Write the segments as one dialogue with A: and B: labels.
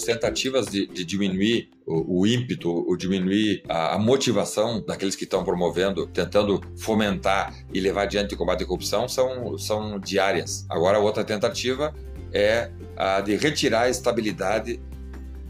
A: as tentativas de, de diminuir o, o, ímpeto, o diminuir a, a motivação daqueles que estão promovendo, tentando fomentar e levar adiante o combate à corrupção são, são diárias. Agora, outra tentativa é a de retirar a estabilidade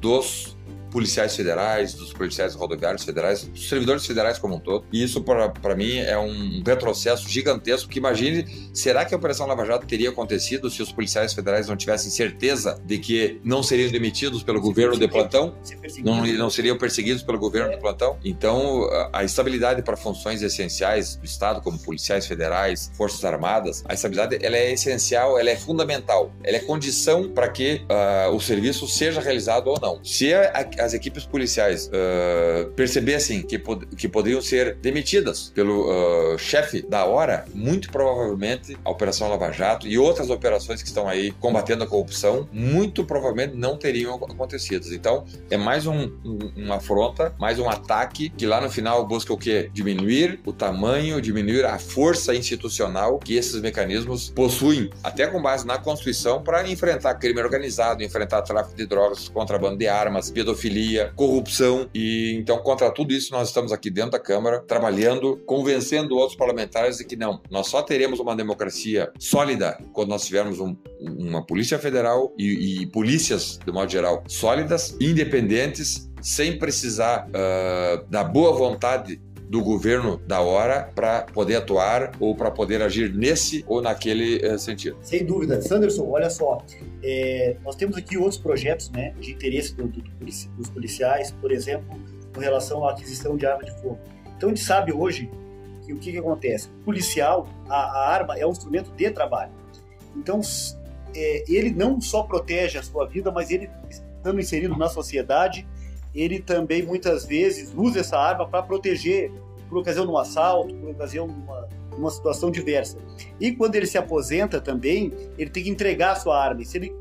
A: dos policiais federais, dos policiais rodoviários federais, dos servidores federais como um todo. E isso, para mim, é um retrocesso gigantesco. Que imagine, será que a Operação Lava Jato teria acontecido se os policiais federais não tivessem certeza de que não seriam demitidos pelo governo de plantão? Não, não seriam perseguidos pelo governo de plantão? Então, a estabilidade para funções essenciais do Estado, como policiais federais, forças armadas, a estabilidade ela é essencial, ela é fundamental, ela é condição para que uh, o serviço seja realizado ou não. Se a, a as equipes policiais uh, percebessem que, pod que poderiam ser demitidas pelo uh, chefe da hora, muito provavelmente a Operação Lava Jato e outras operações que estão aí combatendo a corrupção, muito provavelmente não teriam acontecido. Então, é mais um, um, uma afronta, mais um ataque que lá no final busca o quê? Diminuir o tamanho, diminuir a força institucional que esses mecanismos possuem, até com base na Constituição, para enfrentar crime organizado, enfrentar tráfico de drogas, contrabando de armas, pedofilia pedofilia, corrupção. E então, contra tudo isso, nós estamos aqui dentro da Câmara trabalhando, convencendo outros parlamentares de que não, nós só teremos uma democracia sólida quando nós tivermos um, uma Polícia Federal e, e, polícias, de modo geral, sólidas, independentes, sem precisar uh, da boa vontade do governo da hora para poder atuar ou para poder agir nesse ou naquele uh, sentido.
B: Sem dúvida. Sanderson, olha só, é, nós temos aqui outros projetos né, de interesse do, do, dos policiais, por exemplo, com relação à aquisição de arma de fogo. Então a gente sabe hoje que o que, que acontece? O policial, a, a, arma é um instrumento de trabalho. Então é, ele não só protege a sua vida, mas ele estando inserido na sociedade, ele também muitas vezes usa essa arma para proteger por ocasião de um assalto, por ocasião de uma, uma situação diversa. E quando ele se aposenta também, ele tem que entregar a sua arma. E se ele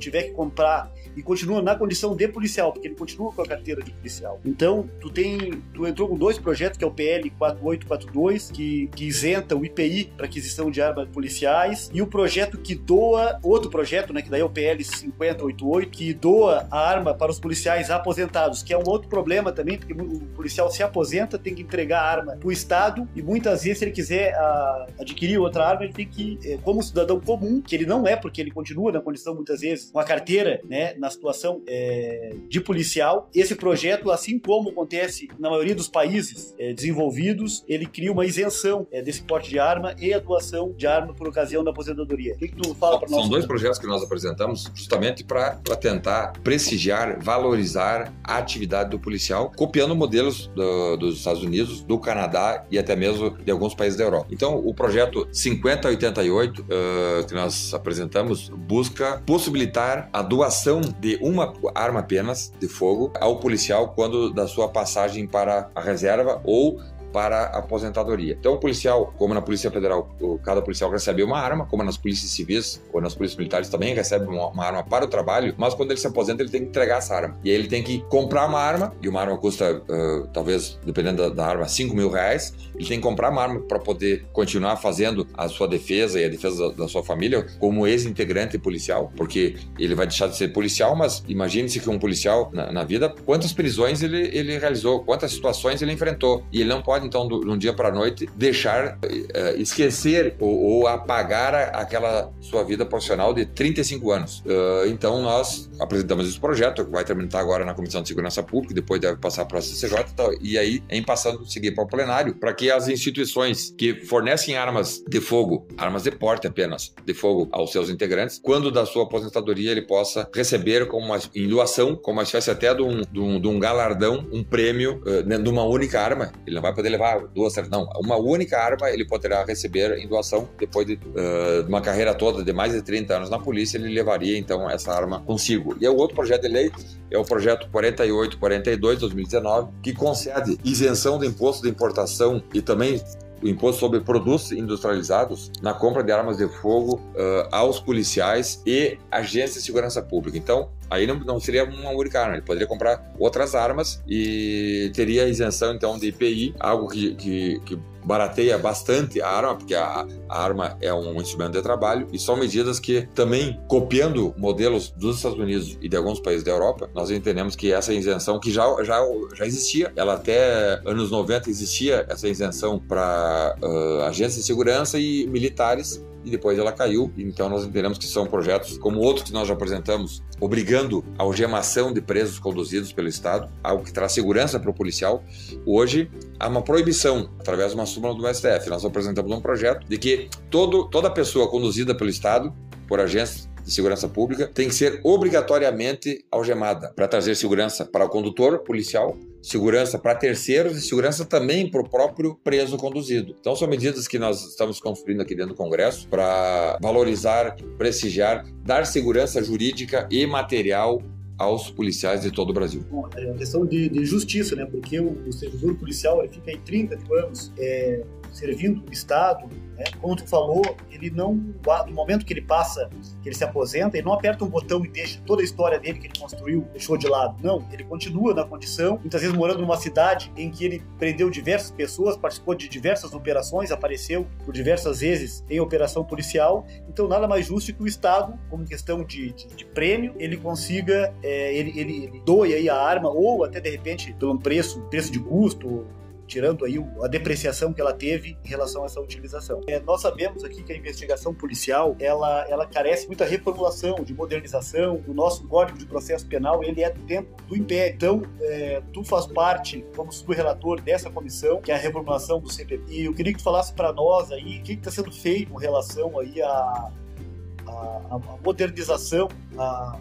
B: tiver que comprar e continua na condição de policial, porque ele continua com a carteira de policial. Então, tu tem, tu entrou com dois projetos, que é o PL 4842, que, que isenta o IPI para aquisição de armas policiais, e o projeto que doa, outro projeto, né, que daí é o PL 5088, que doa a arma para os policiais aposentados, que é um outro problema também, porque o policial se aposenta, tem que entregar a arma para o Estado, e muitas vezes, se ele quiser a, ah, adquirir outra arma, ele tem que, eh, como cidadão comum, que ele não é, porque ele continua na condição, muitas vezes, com a carteira, né, na situação é, de policial. Esse projeto, assim como acontece na maioria dos países é, desenvolvidos, ele cria uma isenção é, desse porte de arma e a doação de arma por ocasião da aposentadoria. O que, que tu fala para nós?
A: São dois projetos que nós apresentamos justamente para tentar prestigiar, valorizar a atividade do policial, copiando modelos do, dos Estados Unidos, do Canadá e até mesmo de alguns países da Europa. Então, o projeto 5088 uh, que nós apresentamos busca possibilitar a doação de uma arma apenas de fogo ao policial quando da sua passagem para a reserva ou para a aposentadoria. Então, o policial, como na Polícia Federal, cada policial recebe uma arma, como nas polícias civis ou nas polícias militares também recebe uma, uma, arma para o trabalho, mas quando ele se aposenta, ele tem que entregar essa arma. E aí ele tem que comprar uma arma, e uma arma custa, uh, talvez, dependendo da, da, arma, 5 mil reais. Ele tem que comprar uma arma para poder continuar fazendo a sua defesa e a defesa da, da sua família como ex-integrante policial, porque ele vai deixar de ser policial, mas imagine-se que um policial, na, na vida, quantas prisões ele, ele realizou, quantas situações ele enfrentou. E ele não pode pode, então, de um dia para a noite, deixar, uh, esquecer ou, ou, apagar a, aquela sua vida profissional de 35 anos. Uh, então, nós apresentamos esse projeto, que vai terminar agora na Comissão de Segurança Pública, depois deve passar para a CCJ, então, e aí, em passando, seguir para o plenário, para que as instituições que fornecem armas de fogo, armas de porte apenas, de fogo aos seus integrantes, quando da sua aposentadoria ele possa receber como uma, em doação, como uma espécie até de um, de um, de um galardão, um prêmio uh, de uma única arma. Ele não vai poder levar duas, não, uma única arma ele poderá receber em doação depois de uh, uma carreira toda de mais de 30 anos na polícia, ele levaria então essa arma consigo. E o outro projeto de lei é o projeto 4842 2019, que concede isenção do imposto de importação e também o imposto sobre produtos industrializados na compra de armas de fogo uh, aos policiais e agências de segurança pública. Então, aí não, não seria uma única arma, ele poderia comprar outras armas e teria isenção então de IPI, algo que, que, que barateia bastante a arma, porque a, a, arma é um instrumento de trabalho, e são medidas que também, copiando modelos dos Estados Unidos e de alguns países da Europa, nós entendemos que essa isenção, que já, já, já existia, ela até anos 90 existia essa isenção para uh, agências de segurança e militares, e depois ela caiu. Então nós entendemos que são projetos como outros que nós já apresentamos, obrigando a algemação de presos conduzidos pelo Estado, algo que traz segurança para o policial. Hoje há uma proibição, através de uma súmula do STF. Nós apresentamos um projeto de que todo, toda pessoa conduzida pelo Estado, por agências de segurança pública tem que ser obrigatoriamente algemada para trazer segurança para o condutor policial, segurança para terceiros e segurança também para o próprio preso conduzido. Então são medidas que nós estamos construindo aqui dentro do Congresso para valorizar, prestigiar, dar segurança jurídica e material aos policiais de todo o Brasil.
B: Bom, é uma questão de, de justiça, né? Porque o, o servidor policial ele fica aí 30 anos é, servindo o Estado, né? Como tu falou, ele não, no momento que ele passa, que ele se aposenta, ele não aperta um botão e deixa toda a história dele que ele construiu, deixou de lado. Não, ele continua na condição, muitas vezes morando numa cidade em que ele prendeu diversas pessoas, participou de diversas operações, apareceu por diversas vezes em operação policial. Então, nada mais justo que o Estado, como questão de, de, de prêmio, ele consiga, é, ele, ele, ele doe aí a arma, ou até de repente, pelo preço, preço de custo, tirando aí a depreciação que ela teve em relação a essa utilização. É, nós sabemos aqui que a investigação policial ela, ela carece muita reformulação, de modernização. O nosso Código de Processo Penal ele é do tempo do Império. Então, é, tu faz parte, como sub-relator dessa comissão, que é a reformulação do CPP. E eu queria que tu falasse para nós aí o que está sendo feito com relação aí a, a, a modernização, a,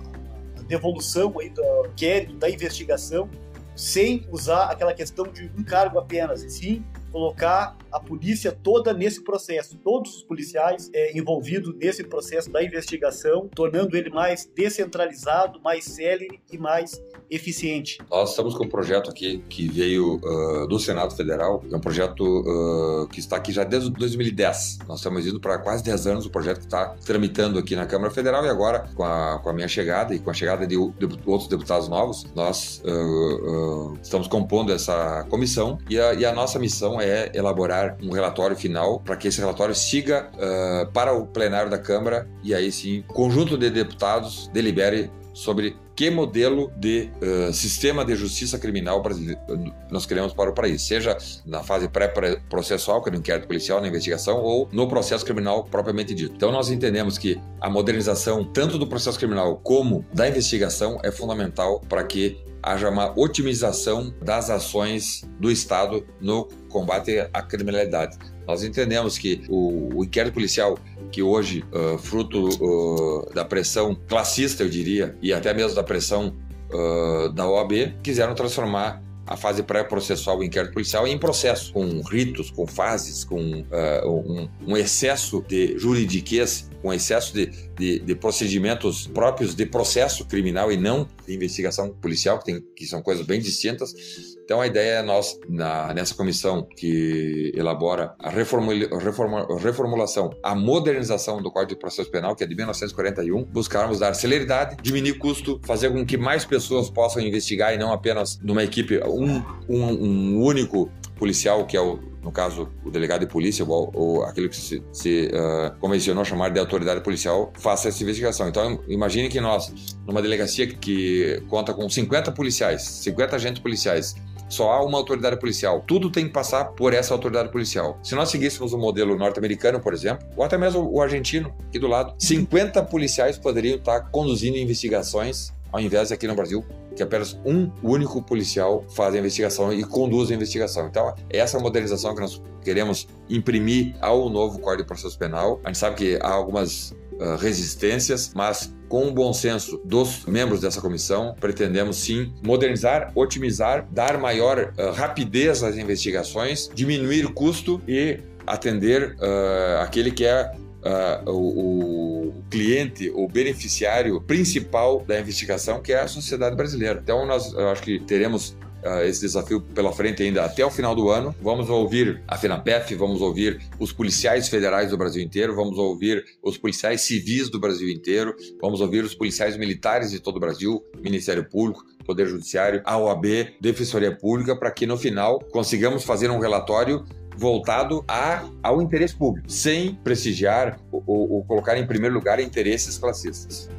B: a devolução aí do inquérito, da investigação sem usar aquela questão de um cargo apenas, e sim colocar a polícia toda nesse processo, todos os policiais é, envolvidos nesse processo da investigação, tornando ele mais descentralizado, mais célere e mais eficiente.
A: Nós estamos com um projeto aqui que veio uh, do Senado Federal, é um projeto uh, que está aqui já desde 2010. Nós estamos indo para quase 10 anos o projeto que está tramitando aqui na Câmara Federal e agora, com a, com a minha chegada e com a chegada de, de outros deputados novos, nós uh, estamos compondo essa comissão e a, e a nossa missão é elaborar um relatório final para que esse relatório siga uh, para o plenário da Câmara e aí sim, o conjunto de deputados delibere sobre que modelo de uh, sistema de justiça criminal nós queremos para o país, seja na fase pré-processual, que é no inquérito policial, na investigação, ou no processo criminal propriamente dito. Então nós entendemos que a modernização tanto do processo criminal como da investigação é fundamental para que haja uma otimização das ações do Estado no combate à criminalidade. Nós entendemos que o, o inquérito policial, que hoje, uh, fruto uh, da pressão classista, eu diria, e até mesmo da pressão uh, da OAB, quiseram transformar a fase pré-processual, o inquérito policial, em processo, com ritos, com fases, com um, um excesso de juridiquês com excesso de, de, de, procedimentos próprios de processo criminal e não de investigação policial, que, tem, que são coisas bem distintas. Então, a ideia é nós, na, nessa comissão que elabora a reformula, reforma, reformulação, a modernização do Código de Processo Penal, que é de 1941, buscarmos dar celeridade, diminuir custo, fazer com que mais pessoas possam investigar e não apenas numa equipe, um, um, um único policial, que é o no caso, o delegado de polícia ou, ou aquele que se, se uh, convencionou chamar de autoridade policial, faça essa investigação. Então, imagine que nós, numa delegacia que conta com 50 policiais, 50 agentes policiais, só há uma autoridade policial. Tudo tem que passar por essa autoridade policial. Se nós seguíssemos o modelo norte-americano, por exemplo, ou até mesmo o argentino, aqui do lado, 50 policiais poderiam estar conduzindo investigações ao invés de aqui no Brasil, que apenas um único policial faz a investigação e conduz a investigação. Então, essa é a modernização que nós queremos imprimir ao novo Código de Processo Penal. A gente sabe que há algumas uh, resistências, mas com o bom senso dos membros dessa comissão, pretendemos sim modernizar, otimizar, dar maior uh, rapidez às investigações, diminuir o custo e atender uh, aquele que é uh, o, o, cliente, o beneficiário principal da investigação, que é a sociedade brasileira. Então, nós acho que teremos Uh, esse desafio pela frente ainda até o final do ano. Vamos ouvir a FENAPEF, vamos ouvir os policiais federais do Brasil inteiro, vamos ouvir os policiais civis do Brasil inteiro, vamos ouvir os policiais militares de todo o Brasil, Ministério Público, Poder Judiciário, a OAB, Defensoria Pública, para que no final consigamos fazer um relatório voltado a, ao interesse público, sem prestigiar ou, ou colocar em primeiro lugar interesses classistas.